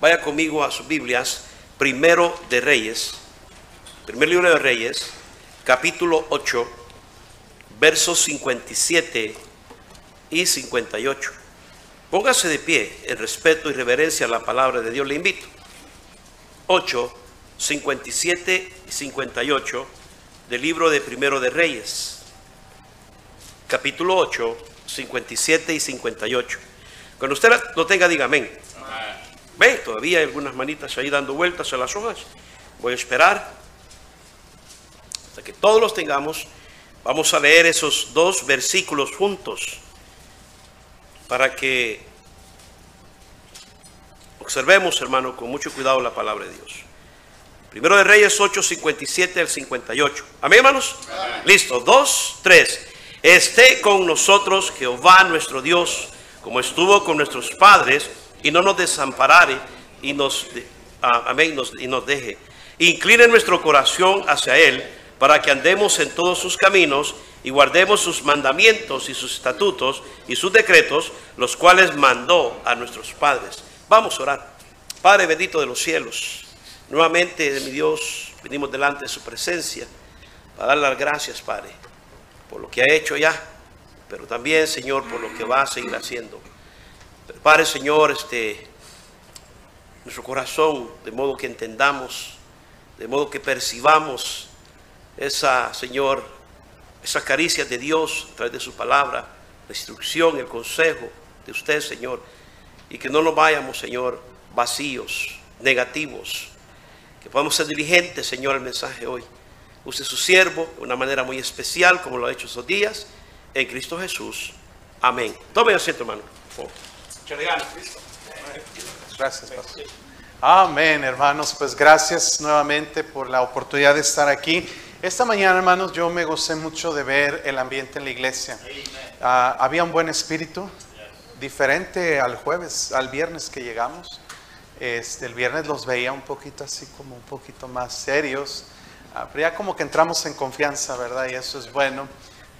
Vaya conmigo a sus Biblias, primero de Reyes, primer libro de Reyes, capítulo 8, versos 57 y 58. Póngase de pie en respeto y reverencia a la palabra de Dios, le invito. 8, 57 y 58 del libro de Primero de Reyes. Capítulo 8, 57 y 58. Cuando usted lo tenga, diga amén. Ve, todavía hay algunas manitas ahí dando vueltas a las hojas. Voy a esperar hasta que todos los tengamos. Vamos a leer esos dos versículos juntos para que observemos, hermano, con mucho cuidado la palabra de Dios. Primero de Reyes 8, 57 al 58. Amén, hermanos. Listo. Dos, tres. Esté con nosotros Jehová nuestro Dios, como estuvo con nuestros padres, y no nos desamparare y nos, amén, y nos deje. Incline nuestro corazón hacia Él, para que andemos en todos sus caminos y guardemos sus mandamientos y sus estatutos y sus decretos, los cuales mandó a nuestros padres. Vamos a orar. Padre bendito de los cielos, nuevamente de mi Dios, venimos delante de su presencia para dar las gracias, Padre, por lo que ha hecho ya, pero también, Señor, por lo que va a seguir haciendo. Prepare, Señor, este, nuestro corazón, de modo que entendamos, de modo que percibamos esa, Señor, esas caricias de Dios a través de su palabra, la instrucción, el consejo de usted, Señor, y que no nos vayamos, Señor, vacíos, negativos, que podamos ser diligentes, Señor, al mensaje hoy. Use su siervo de una manera muy especial, como lo ha hecho estos días, en Cristo Jesús. Amén. Tome asiento, hermano. por favor. Gracias, pastor. Amén, hermanos. Pues gracias nuevamente por la oportunidad de estar aquí. Esta mañana, hermanos, yo me gocé mucho de ver el ambiente en la iglesia. Ah, había un buen espíritu, diferente al jueves, al viernes que llegamos. Este, el viernes los veía un poquito así como un poquito más serios, Ah, pero ya como que entramos en confianza, ¿verdad? Y eso es bueno.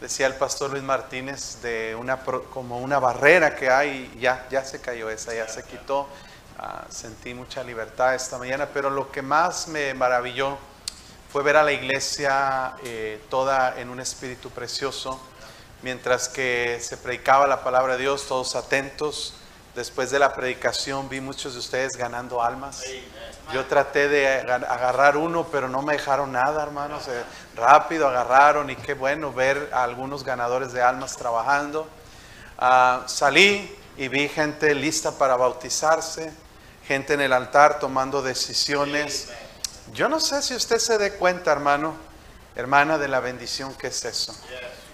Decía el pastor Luis Martínez de una como una barrera que hay, ya ya se cayó esa, ya se quitó. Ah, sentí mucha libertad esta mañana, pero lo que más me maravilló fue ver a la iglesia eh, toda en un espíritu precioso, mientras que se predicaba la palabra de Dios, todos atentos. Después de la predicación vi muchos de ustedes ganando almas. Yo traté de aga- agarrar uno, pero no me dejaron nada, hermanos. Rápido agarraron y qué bueno ver a algunos ganadores de almas trabajando. Ah, salí y vi gente lista para bautizarse, gente en el altar tomando decisiones. Yo no sé si usted se dé cuenta, hermano, hermana, de la bendición que es eso.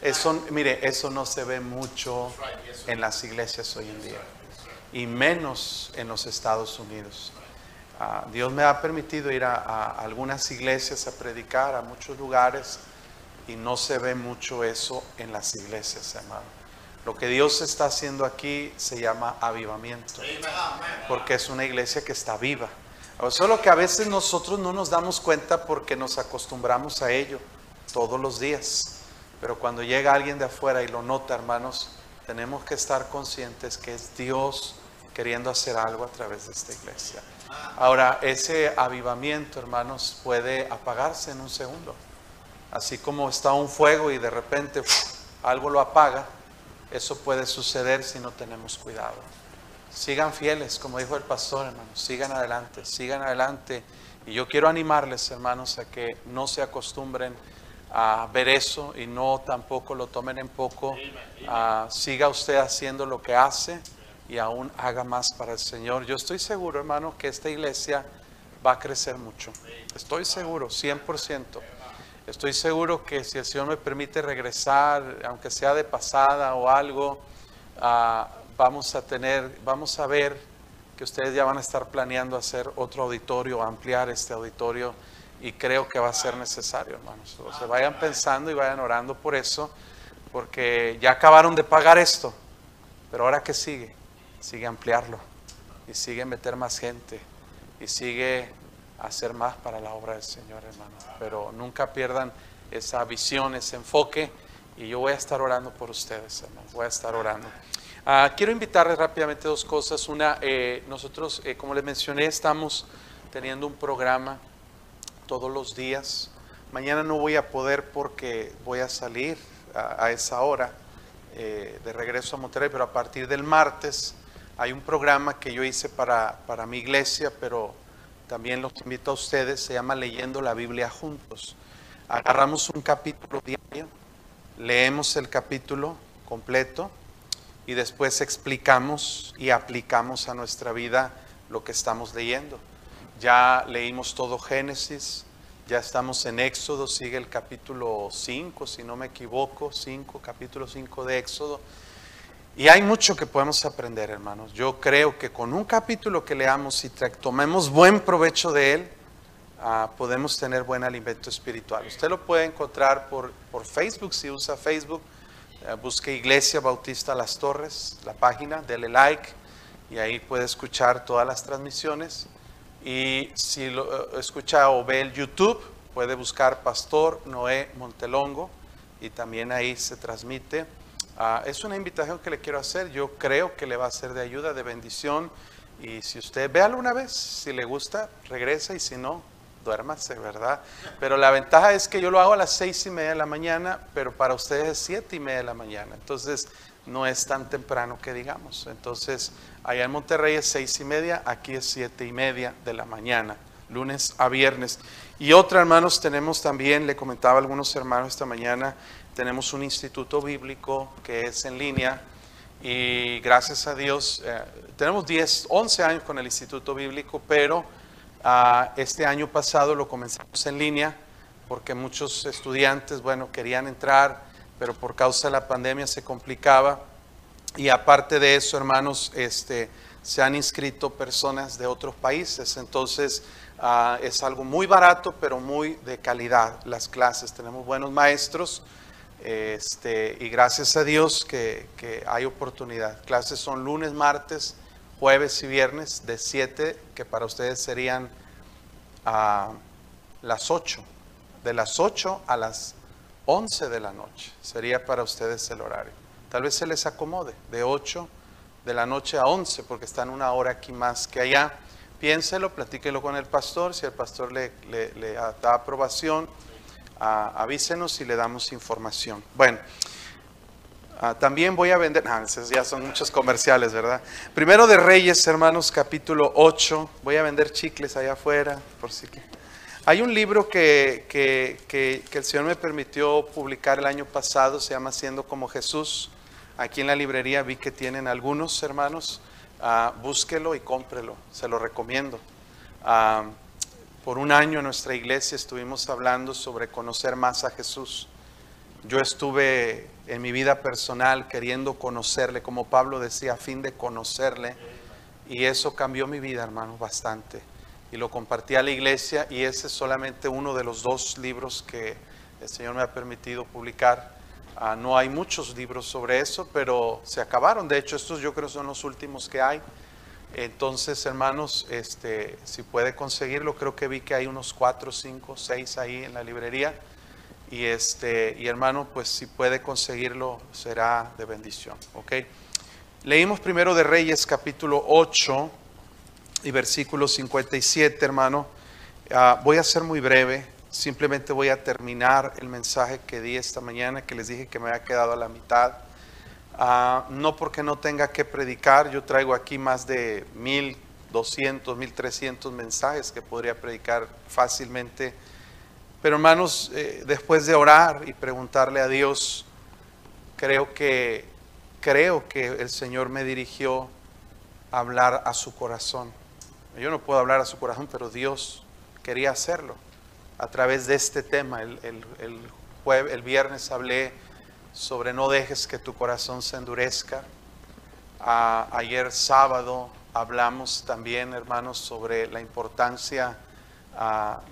Eso, mire, eso no se ve mucho en las iglesias hoy en día y menos en los Estados Unidos. Ah, Dios me ha permitido ir a, a algunas iglesias a predicar, a muchos lugares, y no se ve mucho eso en las iglesias, hermano. Lo que Dios está haciendo aquí se llama avivamiento, porque es una iglesia que está viva. Solo que a veces nosotros no nos damos cuenta porque nos acostumbramos a ello todos los días. Pero cuando llega alguien de afuera y lo nota, hermanos, tenemos que estar conscientes que es Dios queriendo hacer algo a través de esta iglesia. Ahora, ese avivamiento, hermanos, puede apagarse en un segundo. Así como está un fuego y de repente ¡uf! algo lo apaga, eso puede suceder si no tenemos cuidado. Sigan fieles, como dijo el pastor, hermanos, sigan adelante, sigan adelante. Y yo quiero animarles, hermanos, a que no se acostumbren a ver eso y no tampoco lo tomen en poco. Ah, siga usted haciendo lo que hace y aún haga más para el Señor. Yo estoy seguro, hermano, que esta iglesia va a crecer mucho. Estoy seguro, 100%. Estoy seguro que si el Señor me permite regresar, aunque sea de pasada o algo, ah, vamos a tener, vamos a ver que ustedes ya van a estar planeando hacer otro auditorio, ampliar este auditorio y creo que va a ser necesario, hermanos. O sea, vayan pensando y vayan orando por eso, porque ya acabaron de pagar esto, pero ahora que sigue, sigue ampliarlo y sigue meter más gente y sigue hacer más para la obra del Señor, hermano. Pero nunca pierdan esa visión, ese enfoque y yo voy a estar orando por ustedes, hermano. Voy a estar orando. Ah, quiero invitarles rápidamente dos cosas. Una, eh, nosotros, eh, como les mencioné, estamos teniendo un programa todos los días. Mañana no voy a poder porque voy a salir a, esa hora eh, de regreso a Monterrey, pero a partir del martes hay un programa que yo hice para, para mi iglesia, pero también los invito a ustedes, se llama Leyendo la Biblia Juntos. Agarramos un capítulo diario, leemos el capítulo completo y después explicamos y aplicamos a nuestra vida lo que estamos leyendo. Ya leímos todo Génesis, ya estamos en Éxodo, sigue el capítulo 5, si no me equivoco, 5, capítulo 5 de Éxodo. Y hay mucho que podemos aprender, hermanos. Yo creo que con un capítulo que leamos y tomemos buen provecho de él, ah, podemos tener buen alimento espiritual. Usted lo puede encontrar por, por Facebook, si usa Facebook eh, busque Iglesia Bautista Las Torres, la página, dele like y ahí puede escuchar todas las transmisiones. Y si lo eh, escucha o ve el YouTube, puede buscar Pastor Noé Montelongo y también ahí se transmite. Ah, es una invitación que le quiero hacer, yo creo que le va a ser de ayuda, de bendición. Y si usted ve alguna vez, si le gusta, regresa y si no, duérmase, ¿verdad? Pero la ventaja es que yo lo hago a las seis y media de la mañana, pero para ustedes es siete y media de la mañana. Entonces, no es tan temprano que digamos. Entonces, allá en Monterrey es seis y media, aquí es siete y media de la mañana, lunes a viernes. Y otra, hermanos, tenemos también, le comentaba a algunos hermanos esta mañana, tenemos un instituto bíblico que es en línea y gracias a Dios, eh, tenemos 10, 11 años con el instituto bíblico, pero Ah, este año pasado lo comenzamos en línea porque muchos estudiantes, bueno, querían entrar, pero por causa de la pandemia se complicaba. Y aparte de eso, hermanos, este, se han inscrito personas de otros países. Entonces, ah, es algo muy barato, pero muy de calidad las clases. Tenemos buenos maestros. Este, y gracias a Dios que, hay oportunidad. Clases son lunes, martes, jueves y viernes de 7, que para ustedes serían a las 8. De las 8 a las 11 de la noche sería para ustedes el horario. Tal vez se les acomode de 8 de la noche a 11 porque están una hora aquí más que allá. Piénselo, platíquelo con el pastor. Si el pastor le, le, da aprobación, avísenos y le damos información. Bueno. Ah, también voy a vender, ah, ya son muchos comerciales, ¿verdad? Primero de Reyes, hermanos, capítulo 8. Voy a vender chicles allá afuera, por si que. Hay un libro que, que, que, el Señor me permitió publicar el año pasado, se llama Siendo como Jesús. Aquí en la librería vi que tienen algunos hermanos. Ah, búsquelo y cómprelo, se lo recomiendo. Por un año en nuestra iglesia estuvimos hablando sobre conocer más a Jesús. Yo estuve en mi vida personal queriendo conocerle, como Pablo decía, a fin de conocerle. Y eso cambió mi vida, hermano, bastante. Y lo compartí a la iglesia y ese es solamente uno de los dos libros que el Señor me ha permitido publicar. Ah, no hay muchos libros sobre eso, pero se acabaron. De hecho, estos yo creo son los últimos que hay. Entonces, hermanos, este, si puede conseguirlo, creo que vi que hay unos cuatro, cinco, seis ahí en la librería. Y, este, y hermano, pues si puede conseguirlo, será de bendición. ¿ok? Leímos primero de Reyes capítulo 8 y versículo 57, hermano. Ah, voy a ser muy breve, simplemente voy a terminar el mensaje que di esta mañana, que les dije que me había quedado a la mitad. Ah, no porque no tenga que predicar, yo traigo aquí más de 1200, 1300 mensajes que podría predicar fácilmente pero hermanos, eh, después de orar y preguntarle a Dios, creo que, creo que el Señor me dirigió a hablar a su corazón. Yo no puedo hablar a su corazón, pero Dios quería hacerlo a través de este tema. El, el, el viernes hablé sobre no dejes que tu corazón se endurezca. ayer sábado hablamos también, hermanos, sobre la importancia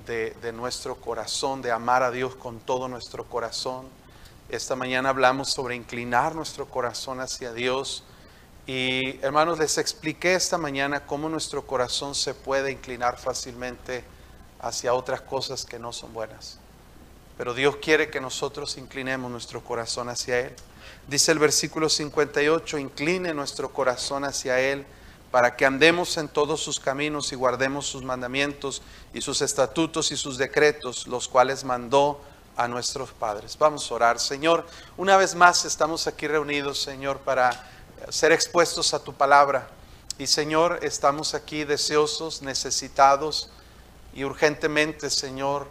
de, nuestro corazón, de amar a Dios con todo nuestro corazón. Esta mañana hablamos sobre inclinar nuestro corazón hacia Dios. Y hermanos, les expliqué esta mañana cómo nuestro corazón se puede inclinar fácilmente hacia otras cosas que no son buenas. Pero Dios quiere que nosotros inclinemos nuestro corazón hacia Él. Dice el versículo 58, incline nuestro corazón hacia Él para que andemos en todos sus caminos y guardemos sus mandamientos y sus estatutos y sus decretos, los cuales mandó a nuestros padres. Vamos a orar, Señor. Una vez más estamos aquí reunidos, Señor, para ser expuestos a tu palabra. Y Señor, estamos aquí deseosos, necesitados y urgentemente, Señor,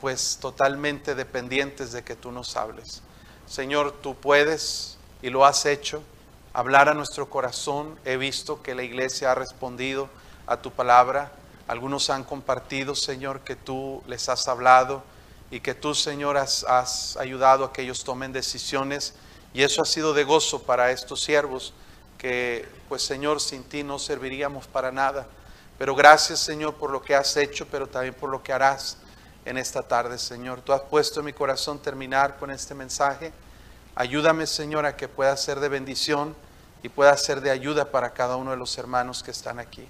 pues totalmente dependientes de que tú nos hables. Señor, tú puedes y lo has hecho hablar a nuestro corazón. He visto que la iglesia ha respondido a tu palabra. Algunos han compartido, Señor, que tú les has hablado y que tú, Señor, has, has, ayudado a que ellos tomen decisiones. Y eso ha sido de gozo para estos siervos, que pues, Señor, sin ti no serviríamos para nada. Pero gracias, Señor, por lo que has hecho, pero también por lo que harás en esta tarde, Señor. Tú has puesto en mi corazón terminar con este mensaje. Ayúdame, Señor, a que pueda ser de bendición y pueda ser de ayuda para cada uno de los hermanos que están aquí.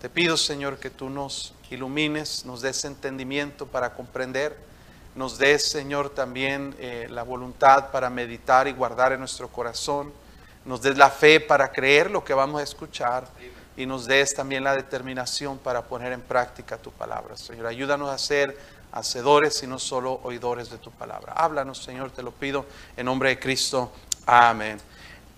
Te pido, Señor, que tú nos ilumines, nos des entendimiento para comprender, nos des, Señor, también eh, la voluntad para meditar y guardar en nuestro corazón, nos des la fe para creer lo que vamos a escuchar y nos des también la determinación para poner en práctica tu palabra. Señor, ayúdanos a ser hacedores y no solo oidores de tu palabra. Háblanos, Señor, te lo pido en nombre de Cristo. Amén.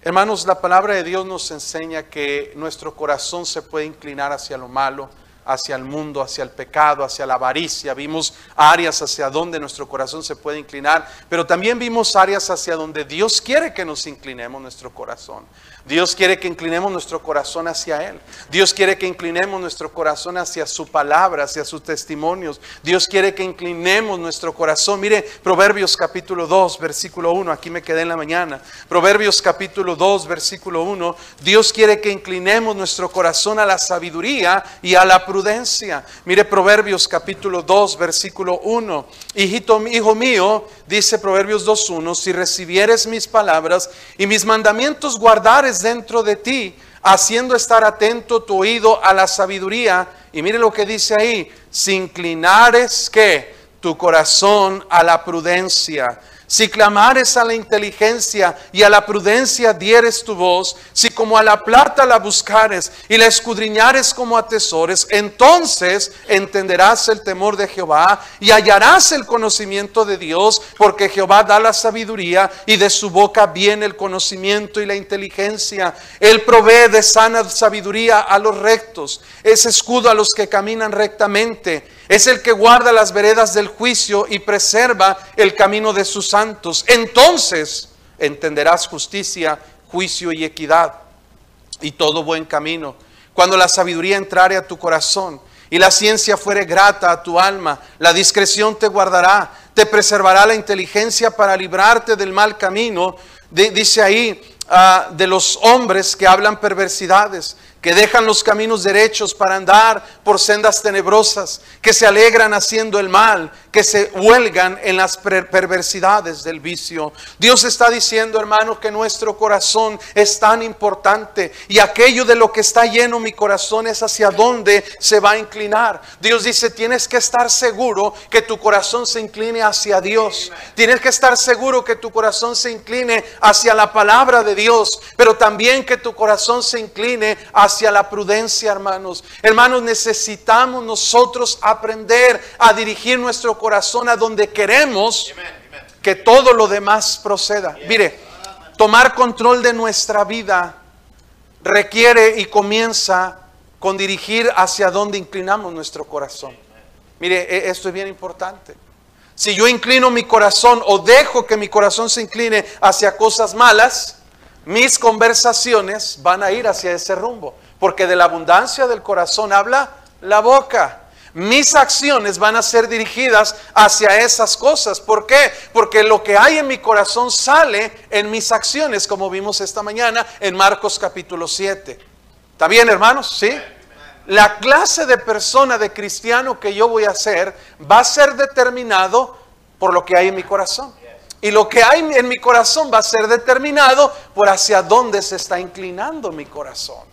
Hermanos, la palabra de Dios nos enseña que nuestro corazón se puede inclinar hacia lo malo, hacia el mundo, hacia el pecado, hacia la avaricia. Vimos áreas hacia donde nuestro corazón se puede inclinar, pero también vimos áreas hacia donde Dios quiere que nos inclinemos nuestro corazón. Dios quiere que inclinemos nuestro corazón hacia Él. Dios quiere que inclinemos nuestro corazón hacia su palabra, hacia sus testimonios. Dios quiere que inclinemos nuestro corazón. Mire, Proverbios capítulo 2, versículo 1. Aquí me quedé en la mañana. Proverbios capítulo 2, versículo 1. Dios quiere que inclinemos nuestro corazón a la sabiduría y a la prudencia. Mire, Proverbios capítulo 2, versículo 1. Hijito, hijo mío, dice Proverbios 2.1, si recibieres mis palabras y mis mandamientos guardares dentro de ti, haciendo estar atento tu oído a la sabiduría, y mire lo que dice ahí, si inclinares que tu corazón a la prudencia si clamares a la inteligencia y a la prudencia dieres tu voz, si como a la plata la buscares y la escudriñares como a tesores, entonces entenderás el temor de Jehová y hallarás el conocimiento de Dios, porque Jehová da la sabiduría y de su boca viene el conocimiento y la inteligencia. Él provee de sana sabiduría a los rectos, es escudo a los que caminan rectamente es el que guarda las veredas del juicio y preserva el camino de sus santos. Entonces entenderás justicia, juicio y equidad y todo buen camino. Cuando la sabiduría entrare a tu corazón y la ciencia fuere grata a tu alma, la discreción te guardará, te preservará la inteligencia para librarte del mal camino. dice ahí, ah, de los hombres que hablan perversidades que dejan los caminos derechos para andar por sendas tenebrosas, que se alegran haciendo el mal, que se huelgan en las perversidades del vicio. Dios está diciendo, hermano, que nuestro corazón es tan importante y aquello de lo que está lleno mi corazón es hacia dónde se va a inclinar. Dios dice, tienes que estar seguro que tu corazón se incline hacia Dios. Tienes que estar seguro que tu corazón se incline hacia la palabra de Dios, pero también que tu corazón se incline hacia hacia la prudencia, hermanos. Hermanos, necesitamos nosotros aprender a dirigir nuestro corazón a donde queremos que todo lo demás proceda. Mire, tomar control de nuestra vida requiere y comienza con dirigir hacia donde inclinamos nuestro corazón. Mire, e, esto es bien importante. Si yo inclino mi corazón o dejo que mi corazón se incline hacia cosas malas, mis conversaciones van a ir hacia ese rumbo, porque de la abundancia del corazón habla la boca. Mis acciones van a ser dirigidas hacia esas cosas. ¿Por qué? Porque lo que hay en mi corazón sale en mis acciones, como vimos esta mañana en Marcos capítulo 7. ¿Está bien, hermanos? ¿Sí? La clase de persona, de cristiano que yo voy a ser, va a ser determinado por lo que hay en mi corazón. Y lo que hay en mi corazón va a ser determinado por hacia dónde se está inclinando mi corazón.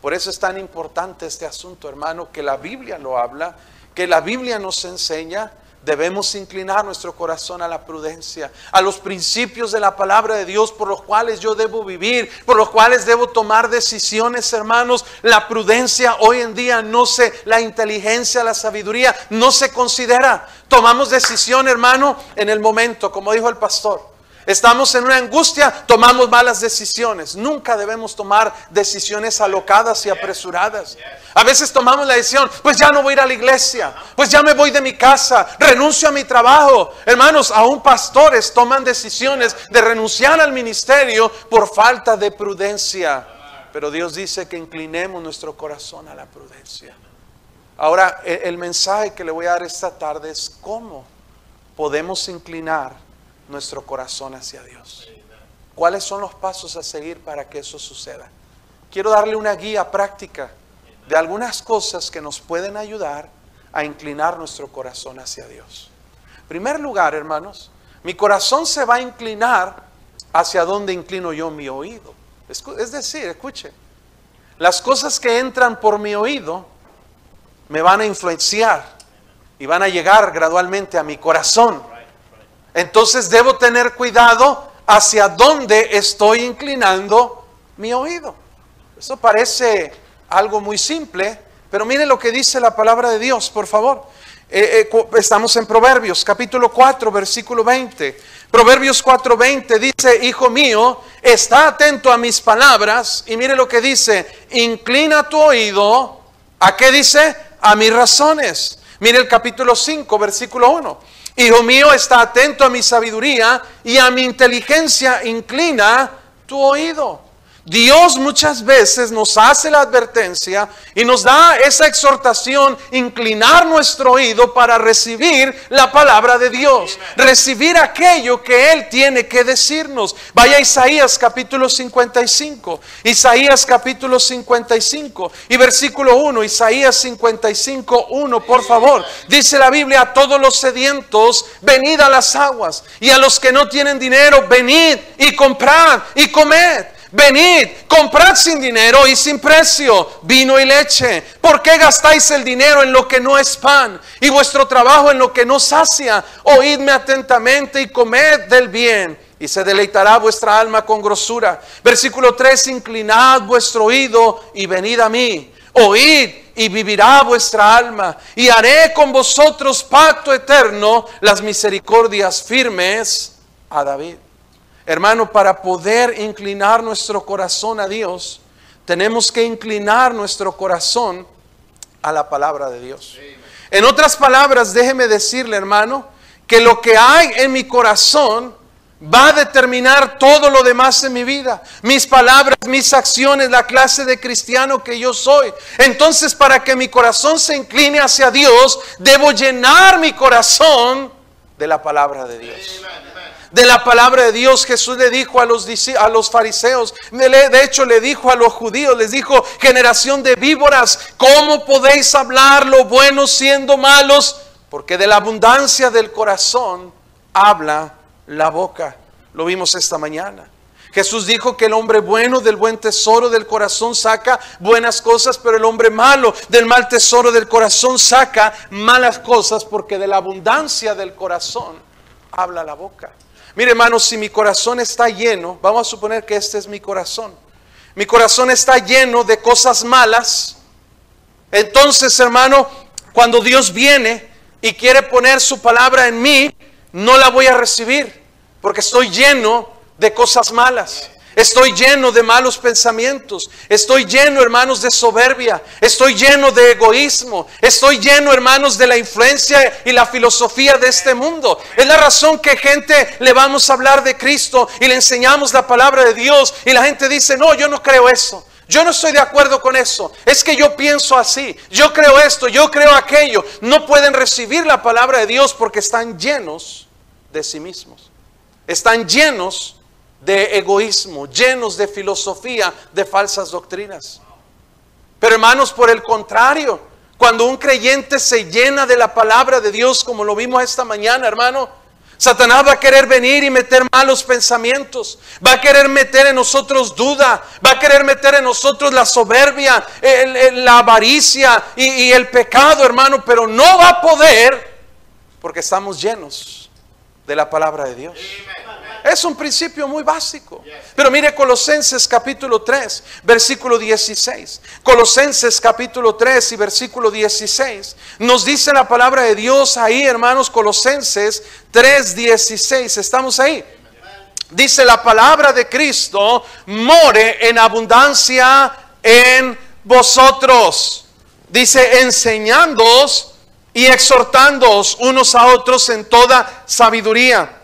Por eso es tan importante este asunto, hermano, que la Biblia lo habla, que la Biblia nos enseña, Debemos inclinar nuestro corazón a la prudencia, a los principios de la palabra de Dios por los cuales yo debo vivir, por los cuales debo tomar decisiones, hermanos. La prudencia hoy en día no se, la inteligencia, la sabiduría no se considera. Tomamos decisión, hermano, en el momento, como dijo el pastor. Estamos en una angustia, tomamos malas decisiones. Nunca debemos tomar decisiones alocadas y apresuradas. A veces tomamos la decisión, pues ya no voy a ir a la iglesia, pues ya me voy de mi casa, renuncio a mi trabajo. Hermanos, aún pastores toman decisiones de renunciar al ministerio por falta de prudencia. Pero Dios dice que inclinemos nuestro corazón a la prudencia. Ahora, e-, el mensaje que le voy a dar esta tarde es cómo podemos inclinar nuestro corazón hacia Dios. ¿Cuáles son los pasos a seguir para que eso suceda? Quiero darle una guía práctica de algunas cosas que nos pueden ayudar a inclinar nuestro corazón hacia Dios. En primer lugar, hermanos, mi corazón se va a inclinar hacia donde inclino yo mi oído. Es decir, escuche, las cosas que entran por mi oído me van a influenciar y van a llegar gradualmente a mi corazón. Entonces debo tener cuidado hacia dónde estoy inclinando mi oído. Eso parece algo muy simple, pero mire lo que dice la palabra de Dios, por favor. Eh, eh, estamos en Proverbios, capítulo 4, versículo 20. Proverbios 4, 20 dice, Hijo mío, está atento a mis palabras. Y mire lo que dice, inclina tu oído. ¿A qué dice? A mis razones. Mire el capítulo 5, versículo 1. Hijo mío, está atento a mi sabiduría y a mi inteligencia inclina tu oído. Dios muchas veces nos hace la advertencia y nos da esa exhortación, inclinar nuestro oído para recibir la palabra de Dios, recibir aquello que Él tiene que decirnos. Vaya a Isaías capítulo 55, Isaías capítulo 55 y versículo 1, Isaías 55, 1, por favor. Dice la Biblia, a todos los sedientos, venid a las aguas y a los que no tienen dinero, venid y comprad y comed. Venid, comprad sin dinero y sin precio vino y leche. ¿Por qué gastáis el dinero en lo que no es pan y vuestro trabajo en lo que no sacia? Oídme atentamente y comed del bien y se deleitará vuestra alma con grosura. Versículo 3, inclinad vuestro oído y venid a mí. Oíd y vivirá vuestra alma y haré con vosotros pacto eterno las misericordias firmes a David. Hermano, para poder inclinar nuestro corazón a Dios, tenemos que inclinar nuestro corazón a la palabra de Dios. En otras palabras, déjeme decirle, hermano, que lo que hay en mi corazón va a determinar todo lo demás en mi vida. Mis palabras, mis acciones, la clase de cristiano que yo soy. Entonces, para que mi corazón se incline hacia Dios, debo llenar mi corazón de la palabra de Dios de la palabra de Dios. Jesús le dijo a los, fariseos, de hecho le dijo a los judíos, les dijo, generación de víboras, ¿cómo podéis hablar lo bueno siendo malos? Porque de la abundancia del corazón habla la boca. Lo vimos esta mañana. Jesús dijo que el hombre bueno del buen tesoro del corazón saca buenas cosas, pero el hombre malo del mal tesoro del corazón saca malas cosas, porque de la abundancia del corazón habla la boca. Mire, hermanos, si mi corazón está lleno, vamos a suponer que este es mi corazón. Mi corazón está lleno de cosas malas. Entonces, hermano, cuando Dios viene y quiere poner su palabra en mí, no la voy a recibir, porque estoy lleno de cosas malas. Estoy lleno de malos pensamientos. Estoy lleno, hermanos, de soberbia. Estoy lleno de egoísmo. Estoy lleno, hermanos, de la influencia y la filosofía de este mundo. Es la razón que gente le vamos a hablar de Cristo y le enseñamos la palabra de Dios y la gente dice, no, yo no creo eso. Yo no estoy de acuerdo con eso. Es que yo pienso así. Yo creo esto, yo creo aquello. No pueden recibir la palabra de Dios porque están llenos de sí mismos. Están llenos de egoísmo, llenos de filosofía, de falsas doctrinas. Pero hermanos, por el contrario, cuando un creyente se llena de la palabra de Dios, como lo vimos esta mañana, hermano, Satanás va a querer venir y meter malos pensamientos, va a querer meter en nosotros duda, va a querer meter en nosotros la soberbia, la avaricia y, el pecado, hermano, pero no va a poder Porque estamos llenos de la palabra de Dios. Es un principio muy básico. Pero mire Colosenses capítulo 3, versículo 16. Colosenses capítulo 3 y versículo 16. Nos dice la palabra de Dios ahí, hermanos, Colosenses 3, 16. ¿Estamos ahí? Dice la palabra de Cristo, more en abundancia en vosotros. Dice, enseñándoos y exhortándoos unos a otros en toda sabiduría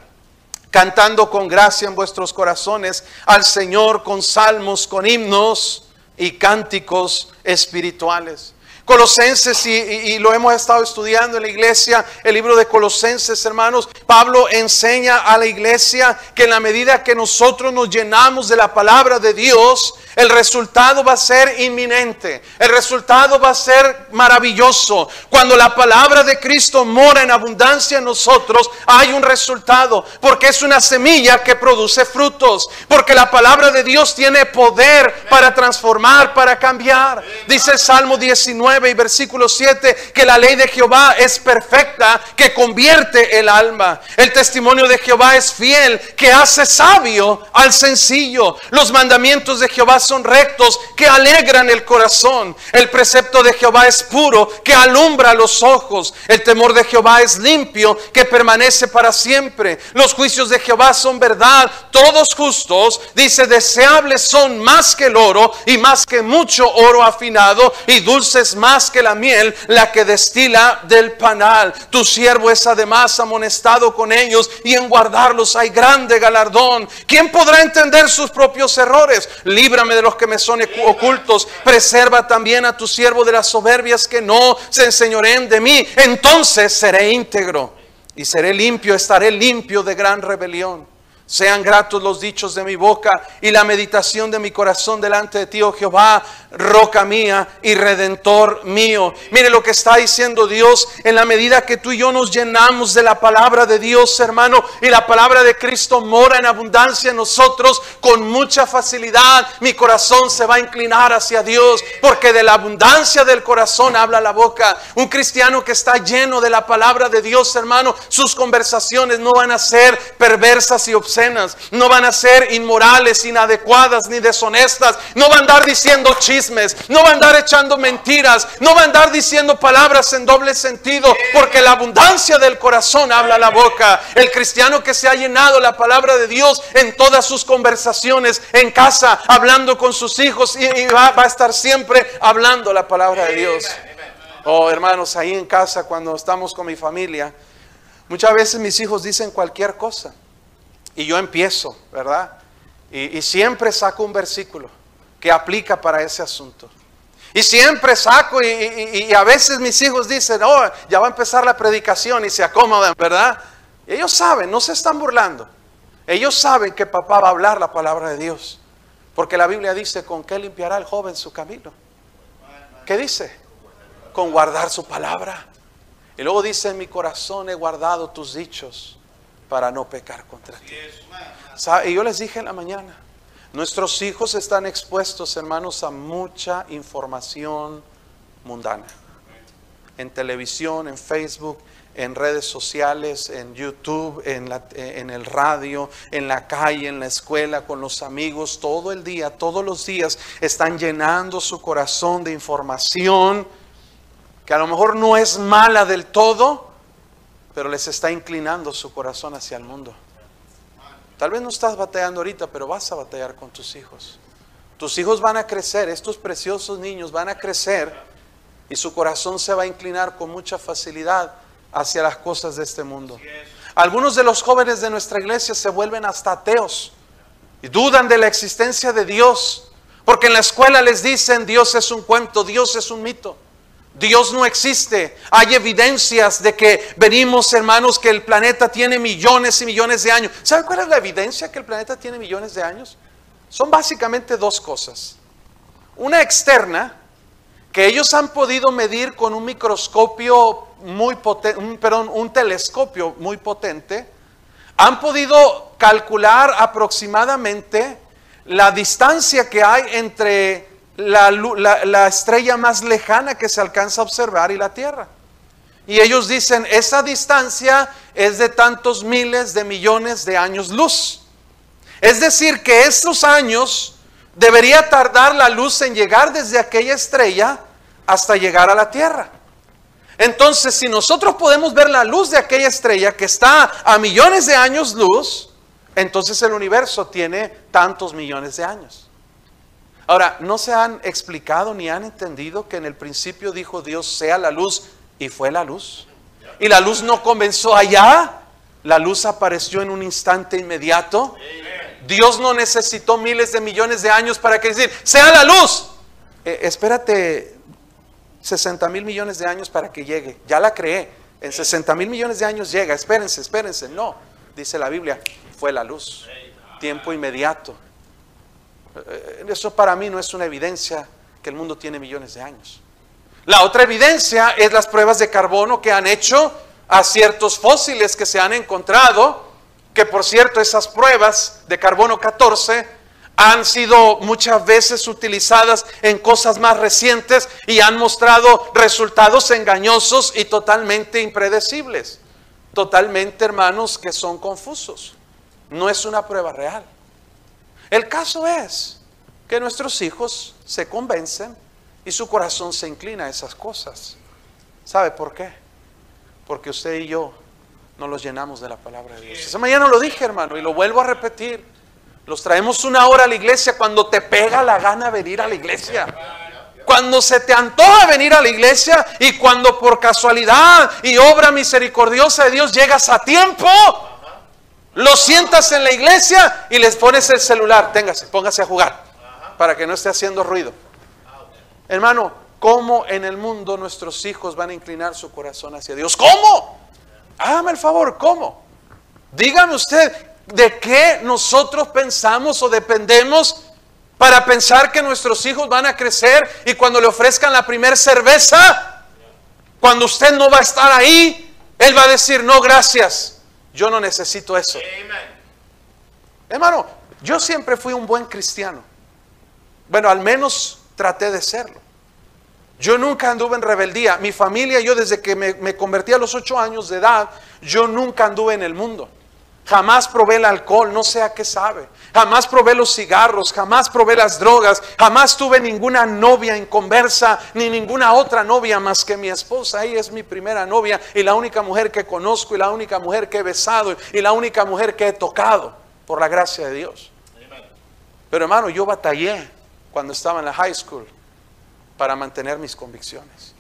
cantando con gracia en vuestros corazones al Señor con salmos, con himnos y cánticos espirituales. Colosenses, y, lo hemos estado estudiando en la iglesia, el libro de Colosenses, hermanos, Pablo enseña a la iglesia que en la medida que nosotros nos llenamos de la palabra de Dios, el resultado va a ser inminente, el resultado va a ser maravilloso. Cuando la palabra de Cristo mora en abundancia en nosotros, hay un resultado, porque es una semilla que produce frutos, porque la palabra de Dios tiene poder para transformar, para cambiar. Dice Salmo 19 y versículo 7 que la ley de Jehová es perfecta, que convierte el alma. El testimonio de Jehová es fiel, que hace sabio al sencillo. Los mandamientos de Jehová son rectos, que alegran el corazón. El precepto de Jehová es puro, que alumbra los ojos. El temor de Jehová es limpio, que permanece para siempre. Los juicios de Jehová son verdad, todos justos. Dice, deseables son más que el oro y más que mucho oro afinado y dulces más que la miel, la que destila del panal. Tu siervo es además amonestado con ellos y en guardarlos hay grande galardón. ¿Quién podrá entender sus propios errores? Líbrame de los que me son ocultos. Preserva también a tu siervo de las soberbias que no se enseñoren de mí. Entonces seré íntegro y seré limpio, estaré limpio de gran rebelión. Sean gratos los dichos de mi boca y la meditación de mi corazón delante de ti, oh Jehová, roca mía y redentor mío. Mire lo que está diciendo Dios en la medida que tú y yo nos llenamos de la palabra de Dios, hermano, y la palabra de Cristo mora en abundancia en nosotros con mucha facilidad. Mi corazón se va a inclinar hacia Dios porque de la abundancia del corazón habla la boca. Un cristiano que está lleno de la palabra de Dios, hermano, sus conversaciones no van a ser perversas y obscenas, no van a ser inmorales, inadecuadas ni deshonestas, no van a andar diciendo chistes no va a andar echando mentiras, no va a andar diciendo palabras en doble sentido, porque la abundancia del corazón habla la boca. El cristiano que se ha llenado la palabra de Dios en todas sus conversaciones, en casa, hablando con sus hijos y, va a estar siempre hablando la palabra de Dios. Oh, hermanos, ahí en casa cuando estamos con mi familia, muchas veces mis hijos dicen cualquier cosa y yo empiezo, ¿verdad? y, siempre saco un versículo que aplica para ese asunto. Y siempre saco y, a veces mis hijos dicen, oh, ya va a empezar la predicación y se acomodan, ¿verdad? ellos saben, no se están burlando. Ellos saben que papá va a hablar la palabra de Dios. Porque la Biblia dice, ¿con qué limpiará el joven su camino? ¿Qué dice? Con guardar su palabra. Y luego dice, en mi corazón he guardado tus dichos para no pecar contra ti. Y yo les dije en la mañana, Nuestros hijos están expuestos, hermanos, a mucha información mundana. En televisión, en Facebook, en redes sociales, en YouTube, en, en, el radio, en la calle, en la escuela, con los amigos, todo el día, todos los días están llenando su corazón de información que a lo mejor no es mala del todo, pero les está inclinando su corazón hacia el mundo. Tal vez no estás batallando ahorita, pero vas a batallar con tus hijos. Tus hijos van a crecer, estos preciosos niños van a crecer y su corazón se va a inclinar con mucha facilidad hacia las cosas de este mundo. Algunos de los jóvenes de nuestra iglesia se vuelven hasta ateos y dudan de la existencia de Dios, porque en la escuela les dicen Dios es un cuento, Dios es un mito. Dios no existe. Hay evidencias de que venimos, hermanos, que el planeta tiene millones y millones de años. ¿Saben cuál es la evidencia que el planeta tiene millones de años? Son básicamente dos cosas. Una externa, que ellos han podido medir con un microscopio muy potente, perdón, un telescopio muy potente. Han podido calcular aproximadamente la distancia que hay entre la, estrella más lejana que se alcanza a observar y la Tierra. Y ellos dicen, esa distancia es de tantos miles de millones de años luz. Es decir, que estos años debería tardar la luz en llegar desde aquella estrella hasta llegar a la Tierra. Entonces, si nosotros podemos ver la luz de aquella estrella que está a millones de años luz, entonces el universo tiene tantos millones de años. Ahora, no se han explicado ni han entendido que en el principio dijo Dios sea la luz y fue la luz. Y la luz no comenzó allá, la luz apareció en un instante inmediato. Dios no necesitó miles de millones de años para que decir, sea la luz. Eh, espérate 60 mil millones de años para que llegue. Ya la creé. En 60 mil millones de años llega. Espérense, espérense. No, dice la Biblia, fue la luz. Tiempo inmediato. Eh, eso para mí no es una evidencia que el mundo tiene millones de años. La otra evidencia es las pruebas de carbono que han hecho a ciertos fósiles que se han encontrado, que por cierto esas pruebas de carbono 14 han sido muchas veces utilizadas en cosas más recientes y han mostrado resultados engañosos y totalmente impredecibles. Totalmente, hermanos, que son confusos. No es una prueba real. El caso es que nuestros hijos se convencen y su corazón se inclina a esas cosas. ¿Sabe por qué? Porque usted y yo no los llenamos de la palabra de Dios. Esa mañana lo dije, hermano, y lo vuelvo a repetir. Los traemos una hora a la iglesia cuando te pega la gana venir a la iglesia. Cuando se te antoja venir a la iglesia y cuando por casualidad y obra misericordiosa de Dios llegas a tiempo, lo sientas en la iglesia y les pones el celular. Téngase, póngase a jugar para que no esté haciendo ruido. Hermano, ¿cómo en el mundo nuestros hijos van a inclinar su corazón hacia Dios? ¿Cómo? Hágame el favor, ¿cómo? Dígame usted, de qué nosotros pensamos o dependemos para pensar que nuestros hijos van a crecer y cuando le ofrezcan la primera cerveza, cuando usted no va a estar ahí, él va a decir, no, gracias, yo no necesito eso. Hermano, yo siempre fui un buen cristiano. Bueno, al menos traté de serlo. Yo nunca anduve en rebeldía. Mi familia, yo desde que me, me convertí a los ocho años de edad, yo nunca anduve en el mundo. Jamás probé el alcohol, no sé a qué sabe. Jamás probé los cigarros, jamás probé las drogas, jamás tuve ninguna novia en conversa, ni ninguna otra novia más que mi esposa. Ella es mi primera novia y la única mujer que conozco y la única mujer que he besado y la única mujer que he tocado, por la gracia de Dios. Pero hermano, yo batallé cuando estaba en la high school para mantener mis convicciones.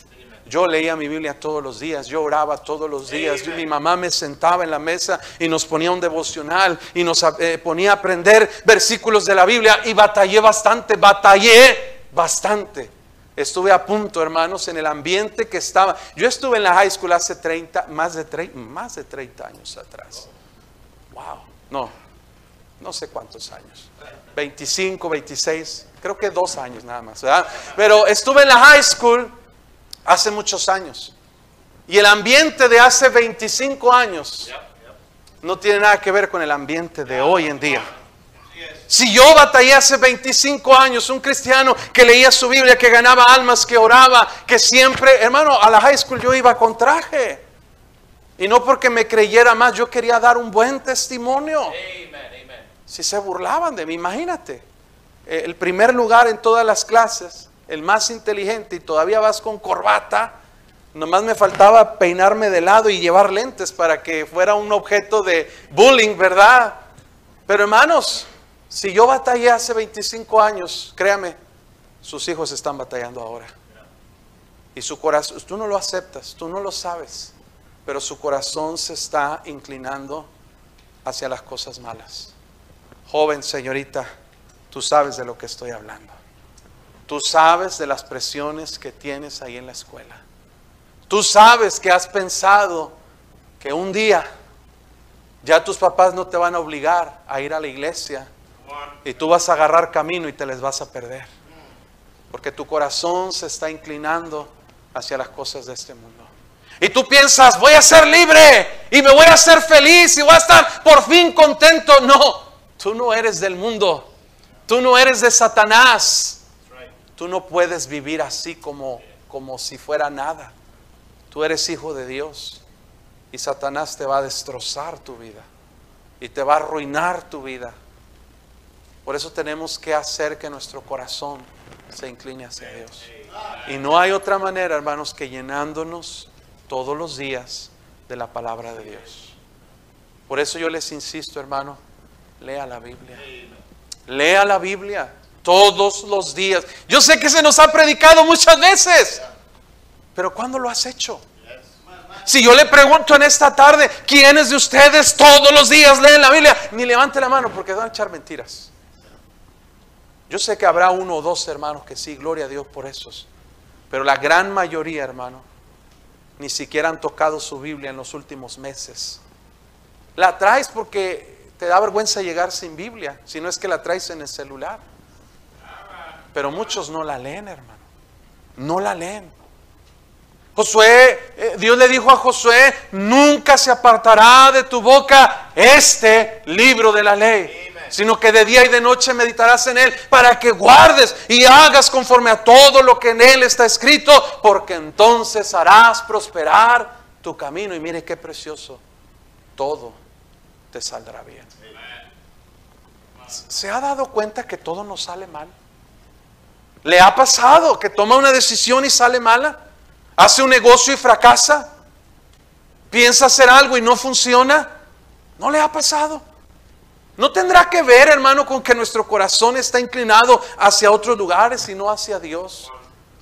Yo leía mi Biblia todos los días, yo oraba todos los días. mi mamá me sentaba en la mesa y nos ponía un devocional y nos eh, ponía a aprender versículos de la Biblia y batallé bastante, batallé bastante. Estuve a punto, hermanos, en el ambiente que estaba. Yo estuve en la high school hace 30, más de 30, más de 30 años atrás. Wow, no, no sé cuántos años. 25, 26, creo que dos años nada más, ¿verdad? Pero estuve en la high school hace muchos años. Y el ambiente de hace 25 años no tiene nada que ver con el ambiente de hoy en día. Si yo batallé hace 25 años, un cristiano que leía su Biblia, que ganaba almas, que oraba, que siempre, hermano, a la high school yo iba con traje. Y no porque me creyera más, yo quería dar un buen testimonio. Si se burlaban de mí, imagínate. Eh, el primer lugar en todas las clases el más inteligente y todavía vas con corbata, nomás me faltaba peinarme de lado y llevar lentes para que fuera un objeto de bullying, ¿verdad? Pero hermanos, si yo batallé hace 25 años, créame, sus hijos están batallando ahora. Y su corazón, tú no lo aceptas, tú no lo sabes, pero su corazón se está inclinando hacia las cosas malas. Joven señorita, tú sabes de lo que estoy hablando. Tú sabes de las presiones que tienes ahí en la escuela. Tú sabes que has pensado que un día ya tus papás no te van a obligar a ir a la iglesia y tú vas a agarrar camino y te les vas a perder. Porque tu corazón se está inclinando hacia las cosas de este mundo. Y tú piensas, voy a ser libre y me voy a hacer feliz y voy a estar por fin contento. No, tú no eres del mundo. Tú no eres de Satanás. Tú no puedes vivir así como, como si fuera nada. Tú eres hijo de Dios y Satanás te va a destrozar tu vida y te va a arruinar tu vida. Por eso tenemos que hacer que nuestro corazón se incline hacia Dios. Y no hay otra manera, hermanos, que llenándonos todos los días de la palabra de Dios. Por eso yo les insisto, hermano, lea la Biblia. Lea la Biblia todos los días. Yo sé que se nos ha predicado muchas veces, pero ¿cuándo lo has hecho? Si yo le pregunto en esta tarde, ¿quiénes de ustedes todos los días leen la Biblia? Ni levante la mano porque van a echar mentiras. Yo sé que habrá uno o dos hermanos que sí, gloria a Dios por esos. Pero la gran mayoría, hermano, ni siquiera han tocado su Biblia en los últimos meses. La traes porque te da vergüenza llegar sin Biblia, si no es que la traes en el celular. Pero muchos no la leen, hermano. No la leen. Josué, eh, Dios le dijo a Josué, nunca se apartará de tu boca este libro de la ley, sino que de día y de noche meditarás en él para que guardes y hagas conforme a todo lo que en él está escrito, porque entonces harás prosperar tu camino. Y mire qué precioso, todo te saldrá bien. ¿Se ha dado cuenta que todo nos sale mal? ¿Le ha pasado que toma una decisión y sale mala? hace un negocio y fracasa, piensa hacer algo y no funciona, no le ha pasado. No tendrá que ver, hermano, con que nuestro corazón está inclinado hacia otros lugares y no hacia Dios.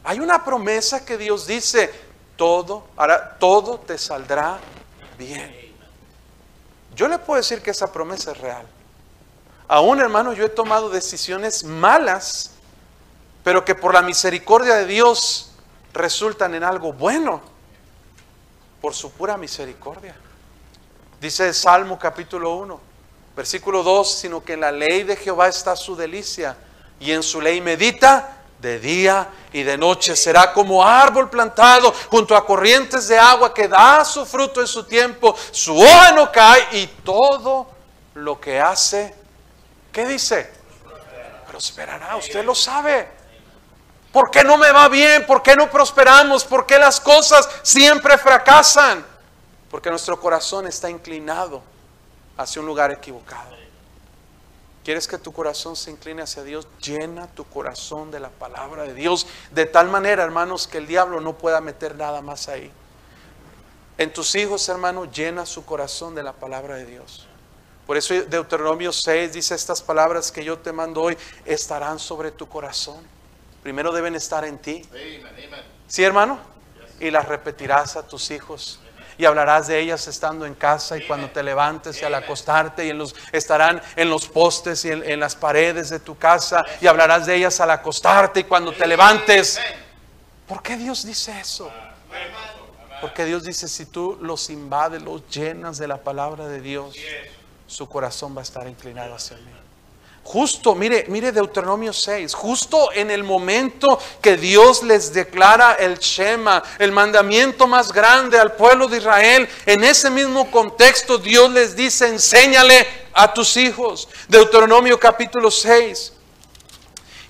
Hay una promesa que Dios dice, todo, todo te saldrá bien. Yo le puedo decir que esa promesa es real. Aún, hermano, yo he tomado decisiones malas, pero que por la misericordia de Dios resultan en algo bueno por su pura misericordia. Dice Salmo capítulo 1, versículo 2, sino que en la ley de Jehová está su delicia y en su ley medita de día y de noche. Será como árbol plantado junto a corrientes de agua que da su fruto en su tiempo, su hoja no cae y todo lo que hace, ¿qué dice? Prosperará, usted lo sabe. ¿Por qué no me va bien? ¿Por qué no prosperamos? ¿Por qué las cosas siempre fracasan? Porque nuestro corazón está inclinado hacia un lugar equivocado. ¿Quieres que tu corazón se incline hacia Dios? Llena tu corazón de la palabra de Dios de tal manera, hermanos, que el diablo no pueda meter nada más ahí. En tus hijos, hermanos, llena su corazón de la palabra de Dios. Por eso Deuteronomio 6 dice estas palabras que yo te mando hoy, estarán sobre tu corazón primero deben estar en ti. ¿Sí, hermano? Y las repetirás a tus hijos. Y hablarás de ellas estando en casa y cuando te levantes y al acostarte y en los, estarán en los postes y en, las paredes de tu casa y hablarás de ellas al acostarte y cuando te levantes. ¿Por qué Dios dice eso? Porque Dios dice, si tú los invades, los llenas de la palabra de Dios, su corazón va a estar inclinado hacia mí. Justo, mire, mire Deuteronomio 6, justo en el momento que Dios les declara el Shema, el mandamiento más grande al pueblo de Israel, en ese mismo contexto Dios les dice, enséñale a tus hijos. Deuteronomio capítulo 6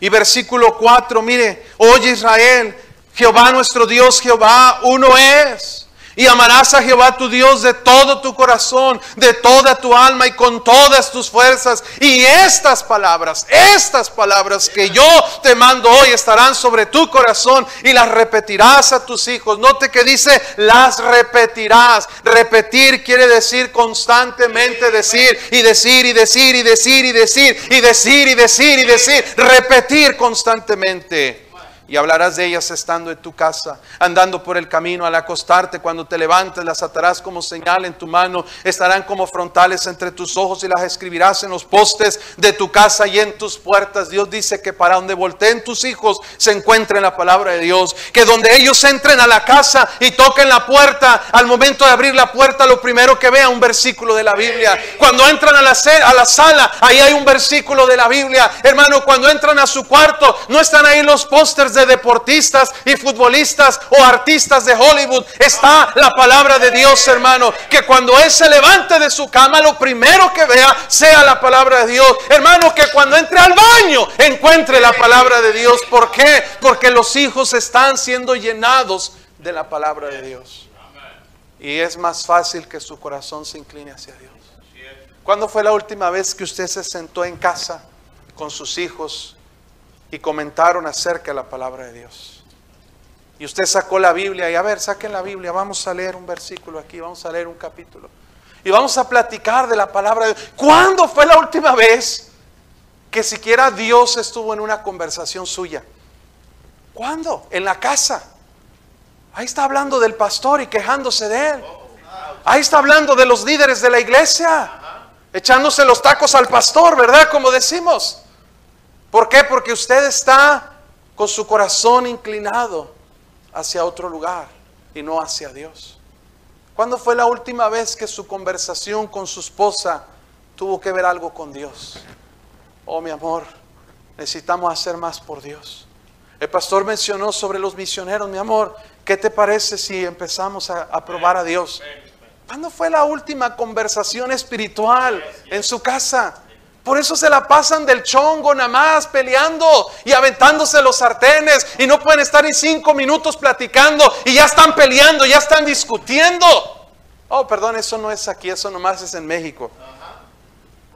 y versículo 4, mire, oye Israel, Jehová nuestro Dios, Jehová uno es. Y amarás a Jehová tu Dios de todo tu corazón, de toda tu alma y con todas tus fuerzas. Y estas palabras, estas palabras que yo te mando hoy estarán sobre tu corazón y las repetirás a tus hijos. Note que dice, las repetirás. Repetir quiere decir constantemente decir y decir y decir y decir y decir y decir y decir y decir. Repetir constantemente y hablarás de ellas estando en tu casa, andando por el camino, al acostarte, cuando te levantes, las atarás como señal en tu mano, estarán como frontales entre tus ojos y las escribirás en los postes de tu casa y en tus puertas. Dios dice que para donde volteen tus hijos se encuentre la palabra de Dios, que donde ellos entren a la casa y toquen la puerta, al momento de abrir la puerta, lo primero que vean un versículo de la Biblia. Cuando entran a la, a la sala, ahí hay un versículo de la Biblia. Hermano, cuando entran a su cuarto, no están ahí los pósters de deportistas y futbolistas o artistas de Hollywood. Está la palabra de Dios, hermano. Que cuando Él se levante de su cama, lo primero que vea sea la palabra de Dios. Hermano, que cuando entre al baño encuentre la palabra de Dios. ¿Por qué? Porque los hijos están siendo llenados de la palabra de Dios. Y es más fácil que su corazón se incline hacia Dios. ¿Cuándo fue la última vez que usted se sentó en casa con sus hijos y comentaron acerca de la palabra de Dios? Y usted sacó la Biblia y a ver, saquen la Biblia, vamos a leer un versículo aquí, vamos a leer un capítulo. Y vamos a platicar de la palabra de Dios. ¿Cuándo fue la última vez que siquiera Dios estuvo en una conversación suya? ¿Cuándo? En la casa. Ahí está hablando del pastor y quejándose de él. Ahí está hablando de los líderes de la iglesia. Echándose los tacos al pastor, ¿verdad? Como decimos. ¿Por qué? Porque usted está con su corazón inclinado hacia otro lugar y no hacia Dios. ¿Cuándo fue la última vez que su conversación con su esposa tuvo que ver algo con Dios? Oh, mi amor, necesitamos hacer más por Dios. El pastor mencionó sobre los misioneros, mi amor, ¿qué te parece si empezamos a, probar a Dios? ¿Cuándo fue la última conversación espiritual en su casa? Por eso se la pasan del chongo nada más peleando y aventándose los sartenes y no pueden estar ni cinco minutos platicando y ya están peleando, ya están discutiendo. Oh, perdón, eso no es aquí, eso nomás es en México.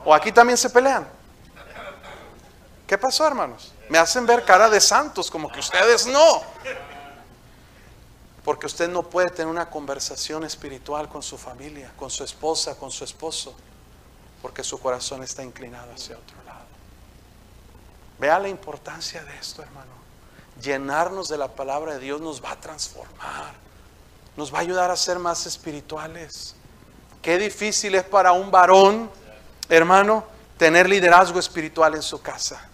O aquí también se pelean. ¿Qué pasó, hermanos? Me hacen ver cara de santos como que ustedes no. Porque usted no puede tener una conversación espiritual con su familia, con su esposa, con su esposo, porque su corazón está inclinado hacia otro lado. Vea la importancia de esto, hermano. Llenarnos de la palabra de Dios nos va a transformar, nos va a ayudar a ser más espirituales. Qué difícil es para un varón, hermano, tener liderazgo espiritual en su casa.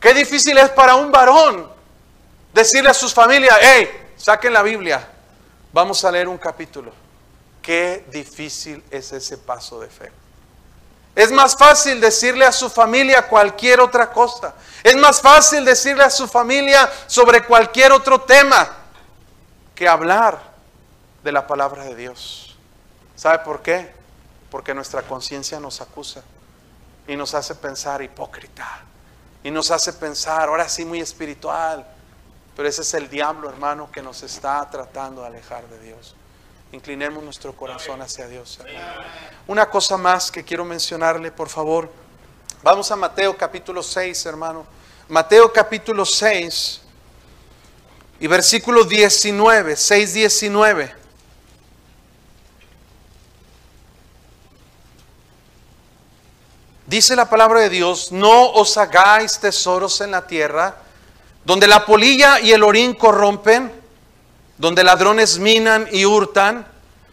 Qué difícil es para un varón decirle a sus familias, hey, saquen la Biblia, vamos a leer un capítulo. Qué difícil es ese paso de fe. Es más fácil decirle a su familia cualquier otra cosa. Es más fácil decirle a su familia sobre cualquier otro tema que hablar de la palabra de Dios. ¿Sabe por qué? Porque nuestra conciencia nos acusa y nos hace pensar hipócrita y nos hace pensar, ahora sí muy espiritual, pero ese es el diablo, hermano, que nos está tratando de alejar de Dios. Inclinemos nuestro corazón hacia Dios. Una cosa más que quiero mencionarle, por favor. Vamos a Mateo capítulo 6, hermano. Mateo capítulo 6 y versículo 19, 6, 19. Dice la palabra de Dios, no os hagáis tesoros en la tierra, donde la polilla y el orín corrompen, donde ladrones minan y hurtan,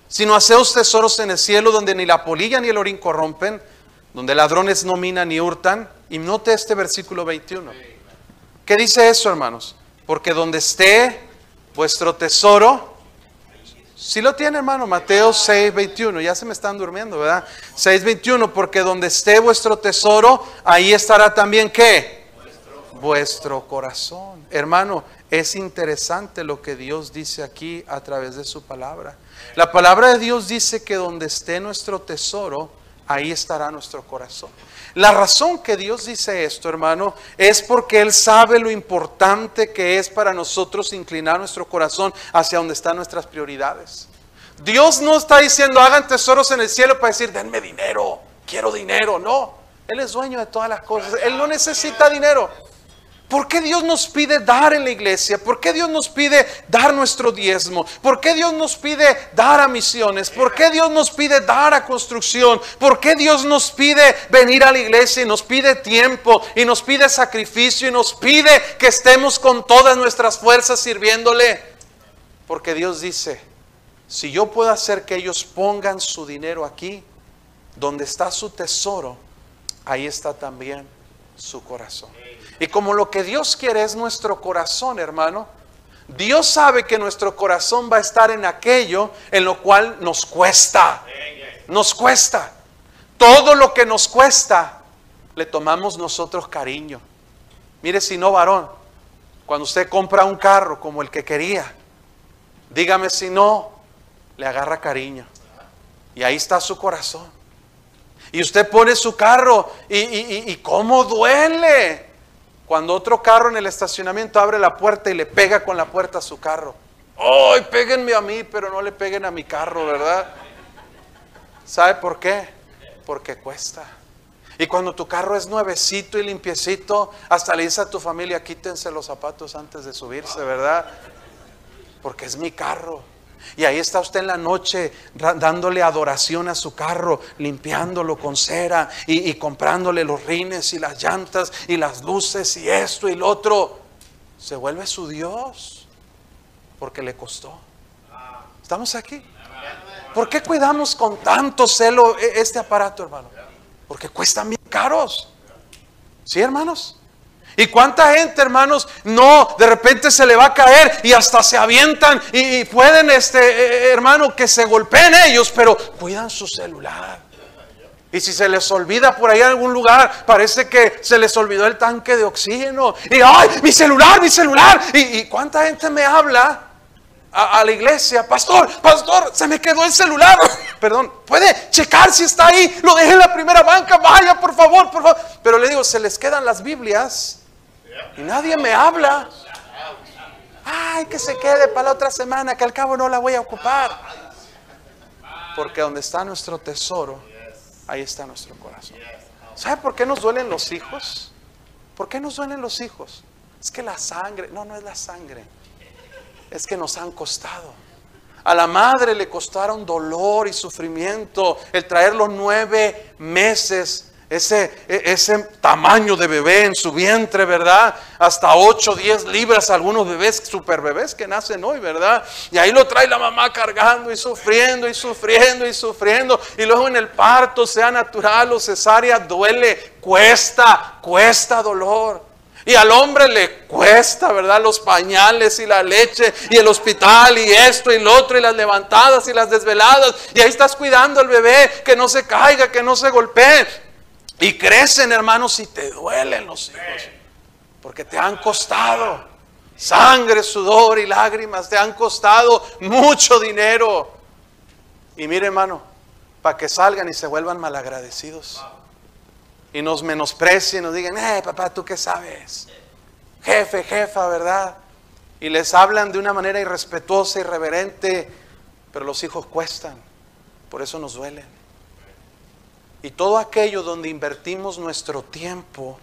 sino haceos tesoros en el cielo, donde ni la polilla ni el orín corrompen, donde ladrones no minan ni hurtan. Y note este versículo 21. ¿Qué dice eso, hermanos? Porque donde esté vuestro tesoro, si lo tiene, hermano, Mateo 6, 21. Ya se me están durmiendo, ¿verdad? 6, 21. Porque donde esté vuestro tesoro, ahí estará también qué? Vuestro, corazón. Hermano, es interesante lo que Dios dice aquí a través de su palabra. La palabra de Dios dice que donde esté nuestro tesoro, ahí estará nuestro corazón. La razón que Dios dice esto, hermano, es porque Él sabe lo importante que es para nosotros inclinar nuestro corazón hacia donde están nuestras prioridades. Dios no está diciendo hagan tesoros en el cielo para decir denme dinero, quiero dinero. No, Él es dueño de todas las cosas. Él no necesita dinero. ¿Por qué Dios nos pide dar en la iglesia? ¿Por qué Dios nos pide dar nuestro diezmo? ¿Por qué Dios nos pide dar a misiones? ¿Por qué Dios nos pide dar a construcción? ¿Por qué Dios nos pide venir a la iglesia y nos pide tiempo y nos pide sacrificio y nos pide que estemos con todas nuestras fuerzas sirviéndole? Porque Dios dice, si yo puedo hacer que ellos pongan su dinero aquí, donde está su tesoro, ahí está también su corazón. Y como lo que Dios quiere es nuestro corazón, hermano, Dios sabe que nuestro corazón va a estar en aquello en lo cual nos cuesta. Nos cuesta. Todo lo que nos cuesta, le tomamos nosotros cariño. Mire si no, varón, cuando usted compra un carro como el que quería, dígame si no, le agarra cariño. Y ahí está su corazón. Y usted pone su carro y, cómo duele cuando otro carro en el estacionamiento abre la puerta y le pega con la puerta a su carro. ¡ay, péguenme a mí, pero no le peguen a mi carro, ¿verdad? ¿Sabe por qué? Porque cuesta. Y cuando tu carro es nuevecito y limpiecito, hasta le dice a tu familia, quítense los zapatos antes de subirse, ¿verdad? Porque es mi carro. Y ahí está usted en la noche dándole adoración a su carro, limpiándolo con cera y, comprándole los rines y las llantas y las luces y esto y lo otro. Se vuelve su Dios porque le costó. ¿Estamos aquí? ¿Por qué cuidamos con tanto celo e-, este aparato, hermano? Porque cuestan bien caros. ¿Sí, hermanos? ¿Y cuánta gente, hermanos, no, de repente se le va a caer y hasta se avientan y, pueden, este, eh, eh, hermano, que se golpeen ellos, pero cuidan su celular. Y si se les olvida por ahí en algún lugar, parece que se les olvidó el tanque de oxígeno. Y, ay, mi celular, mi celular. ¿Y, cuánta gente me habla? a, la iglesia, pastor, pastor, se me quedó el celular. Perdón, puede checar si está ahí. Lo dejé en la primera banca, vaya, por favor, por favor. Pero le digo, se les quedan las Biblias y nadie me habla. Ay, que se quede para la otra semana, que al cabo no la voy a ocupar. Porque donde está nuestro tesoro, ahí está nuestro corazón. ¿Sabe por qué nos duelen los hijos? ¿Por qué nos duelen los hijos? Es que la sangre, no, no es la sangre es que nos han costado. A la madre le costaron dolor y sufrimiento el traer los nueve meses, ese, e, ese tamaño de bebé en su vientre, ¿verdad? Hasta 8, 10 libras, algunos bebés, super bebés que nacen hoy, ¿verdad? Y ahí lo trae la mamá cargando y sufriendo y sufriendo y sufriendo. Y luego en el parto, sea natural o cesárea, duele, cuesta, cuesta dolor. Y al hombre le cuesta, ¿verdad? Los pañales y la leche y el hospital y esto y lo otro y las levantadas y las desveladas. Y ahí estás cuidando al bebé que no se caiga, que no se golpee. Y crecen, hermanos, y te duelen los hijos. Porque te han costado sangre, sudor y lágrimas. Te han costado mucho dinero. Y mire, hermano, para que salgan y se vuelvan malagradecidos y nos menosprecien, nos digan, eh, papá, ¿tú qué sabes? Jefe, jefa, ¿verdad? Y les hablan de una manera irrespetuosa, irreverente, pero los hijos cuestan, por eso nos duelen. Y todo aquello donde invertimos nuestro tiempo,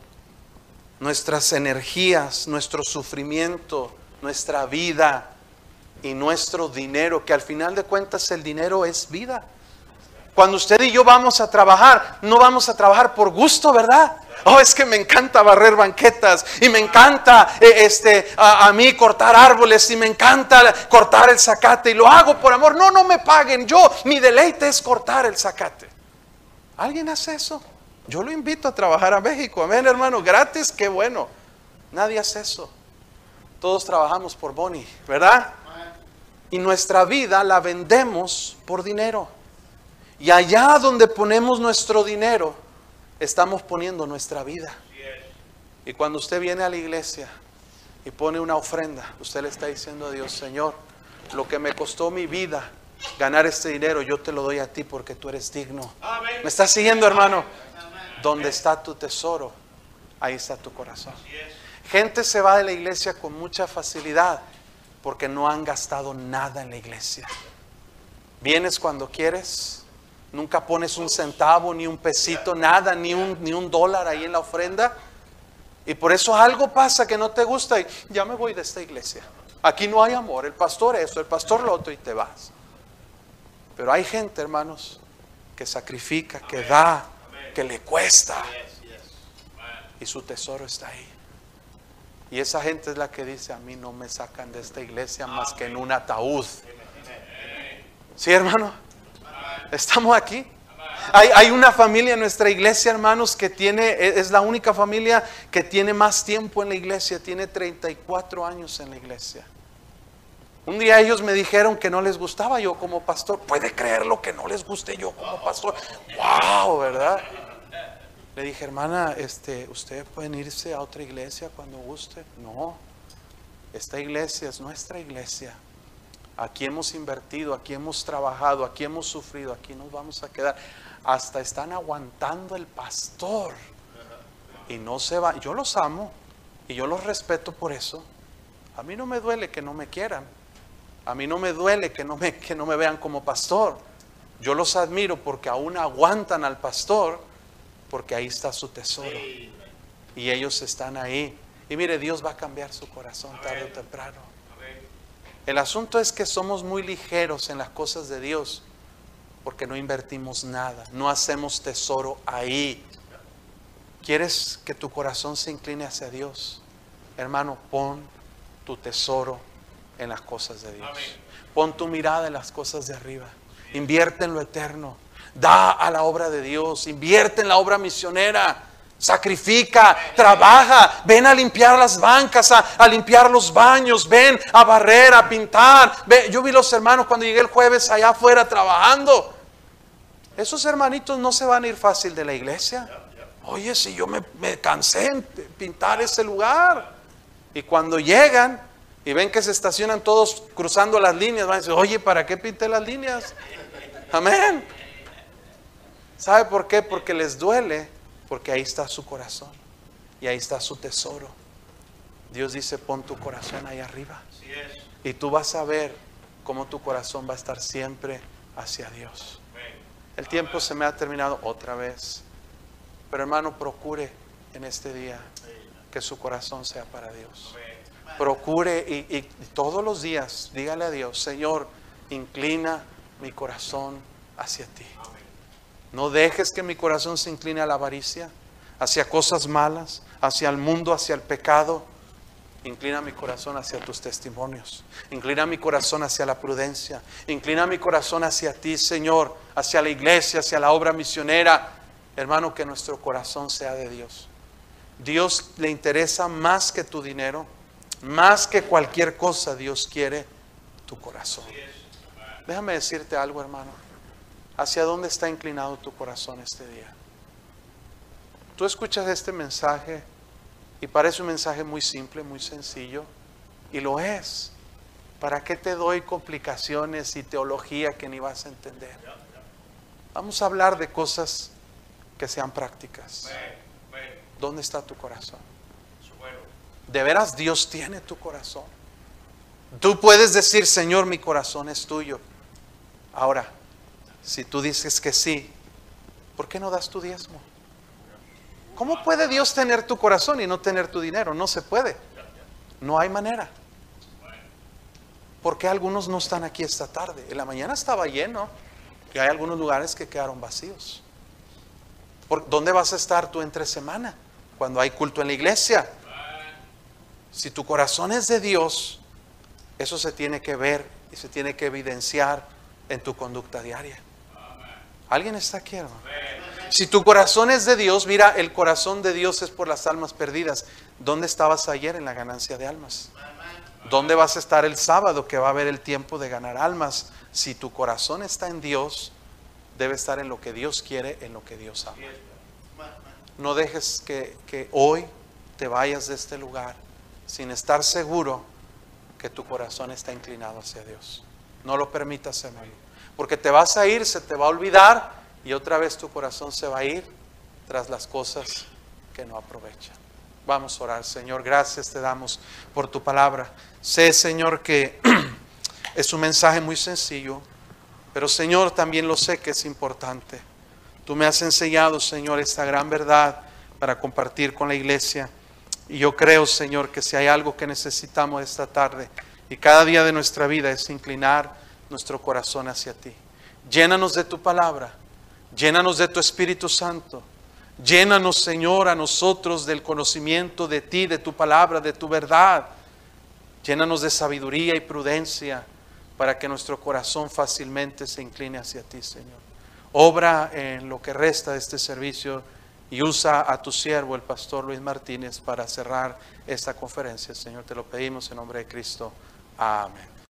nuestras energías, nuestro sufrimiento, nuestra vida y nuestro dinero, que al final de cuentas el dinero es vida. Cuando usted y yo vamos a trabajar, no vamos a trabajar por gusto, ¿verdad? Oh, es que me encanta barrer banquetas y me encanta eh, este, a, mí cortar árboles y me encanta cortar el zacate y lo hago por amor. No, no me paguen. Yo, mi deleite es cortar el zacate. ¿Alguien hace eso? Yo lo invito a trabajar a México. Amén, hermano. Gratis, qué bueno. Nadie hace eso. Todos trabajamos por Bonnie, ¿verdad? Y nuestra vida la vendemos por dinero. Y allá donde ponemos nuestro dinero, estamos poniendo nuestra vida. Y cuando usted viene a la iglesia y pone una ofrenda, usted le está diciendo a Dios, Señor, lo que me costó mi vida, ganar este dinero, yo te lo doy a ti porque tú eres digno. ¿Me estás siguiendo, hermano? Donde está tu tesoro, ahí está tu corazón. Gente se va de la iglesia con mucha facilidad porque no han gastado nada en la iglesia. Vienes cuando quieres, Nunca pones un centavo, ni un pesito, nada, ni un, ni un dólar ahí en la ofrenda. Y por eso algo pasa que no te gusta y ya me voy de esta iglesia. Aquí no hay amor, el pastor esto, el pastor lo otro y te vas. Pero hay gente, hermanos, que sacrifica, que da, que le cuesta. Y su tesoro está ahí. Y esa gente es la que dice, a mí no me sacan de esta iglesia más que en un ataúd. ¿Sí, hermano? Estamos aquí. Hay, una familia en nuestra iglesia, hermanos, que tiene, e, es la única familia que tiene más tiempo en la iglesia, tiene 34 años en la iglesia. Un día ellos me dijeron que no les gustaba yo como pastor. ¿Puede creerlo que no les guste yo como pastor? ¡Wow! ¿Verdad? Le dije, hermana, este, ¿ustedes pueden irse a otra iglesia cuando guste? No, esta iglesia es nuestra iglesia. Aquí hemos invertido, aquí hemos trabajado, aquí hemos sufrido, aquí nos vamos a quedar. Hasta están aguantando el pastor. Y no se va. Yo los amo y yo los respeto por eso. A mí no me duele que no me quieran. A mí no me duele que no me, que no me vean como pastor. Yo los admiro porque aún aguantan al pastor, porque ahí está su tesoro. Y ellos están ahí. Y mire, Dios va a cambiar su corazón tarde o temprano. El asunto es que somos muy ligeros en las cosas de Dios porque no invertimos nada, no hacemos tesoro ahí. ¿Quieres que tu corazón se incline hacia Dios? Hermano, pon tu tesoro en las cosas de Dios. Pon tu mirada en las cosas de arriba. Invierte en lo eterno. Da a la obra de Dios. Invierte en la obra misionera. Sacrifica, trabaja, ven a limpiar las bancas, a, limpiar los baños, ven a barrer, a pintar. yo vi los hermanos cuando llegué el jueves allá afuera trabajando. Esos hermanitos no se van a ir fácil de la iglesia. Oye, si yo me, me cansé en pintar ese lugar. Y cuando llegan y ven que se estacionan todos cruzando las líneas, van a decir, oye, ¿para qué pinté las líneas? Amén. ¿Sabe por qué? Porque les duele, porque ahí está su corazón y ahí está su tesoro. Dios dice, pon tu corazón ahí arriba. Y tú vas a ver cómo tu corazón va a estar siempre hacia Dios. El tiempo se me ha terminado otra vez. Pero hermano, procure en este día que su corazón sea para Dios. Procure y, todos los días dígale a Dios, Señor, inclina mi corazón hacia ti. No dejes que mi corazón se incline a la avaricia, hacia cosas malas, hacia el mundo, hacia el pecado. Inclina mi corazón hacia tus testimonios. Inclina mi corazón hacia la prudencia. Inclina mi corazón hacia ti, Señor, hacia la iglesia, hacia la obra misionera. Hermano, que nuestro corazón sea de Dios. Dios le interesa más que tu dinero, más que cualquier cosa, Dios quiere tu corazón. Déjame decirte algo, hermano. ¿Hacia dónde está inclinado tu corazón este día? Tú escuchas este mensaje y parece un mensaje muy simple, muy sencillo, y lo es. ¿Para qué te doy complicaciones y teología que ni vas a entender? Vamos a hablar de cosas que sean prácticas. ¿Dónde está tu corazón? De veras Dios tiene tu corazón. Tú puedes decir, Señor, mi corazón es tuyo. Ahora, si tú dices que sí, ¿por qué no das tu diezmo? ¿Cómo puede Dios tener tu corazón y no tener tu dinero? No se puede. No hay manera. ¿Por qué algunos no están aquí esta tarde? En la mañana estaba lleno y hay algunos lugares que quedaron vacíos. ¿Por ¿Dónde vas a estar tú entre semana? cuando hay culto en la iglesia. Si tu corazón es de Dios, eso se tiene que ver y se tiene que evidenciar en tu conducta diaria. ¿Alguien está aquí, hermano? Si tu corazón es de Dios, mira, el corazón de Dios es por las almas perdidas. ¿Dónde estabas ayer en la ganancia de almas? ¿Dónde vas a estar el sábado que va a haber el tiempo de ganar almas? Si tu corazón está en Dios, debe estar en lo que Dios quiere, en lo que Dios ama. No dejes que, hoy te vayas de este lugar sin estar seguro que tu corazón está inclinado hacia Dios. No lo permitas, hermano. Porque te vas a ir, se te va a olvidar y otra vez tu corazón se va a ir tras las cosas que no aprovechan. Vamos a orar, Señor. Gracias te damos por tu palabra. Sé, Señor, que es un mensaje muy sencillo, pero Señor, también lo sé que es importante. Tú me has enseñado, Señor, esta gran verdad para compartir con la iglesia. Y yo creo, Señor, que si hay algo que necesitamos esta tarde y cada día de nuestra vida es inclinar nuestro corazón hacia ti. Llénanos de tu palabra, llénanos de tu Espíritu Santo. Llénanos, Señor, a nosotros del conocimiento de ti, de tu palabra, de tu verdad. Llénanos de sabiduría y prudencia para que nuestro corazón fácilmente se incline hacia ti, Señor. Obra en lo que resta de este servicio y usa a tu siervo, el pastor Luis Martínez, para cerrar esta conferencia. Señor, te lo pedimos en nombre de Cristo. Amén.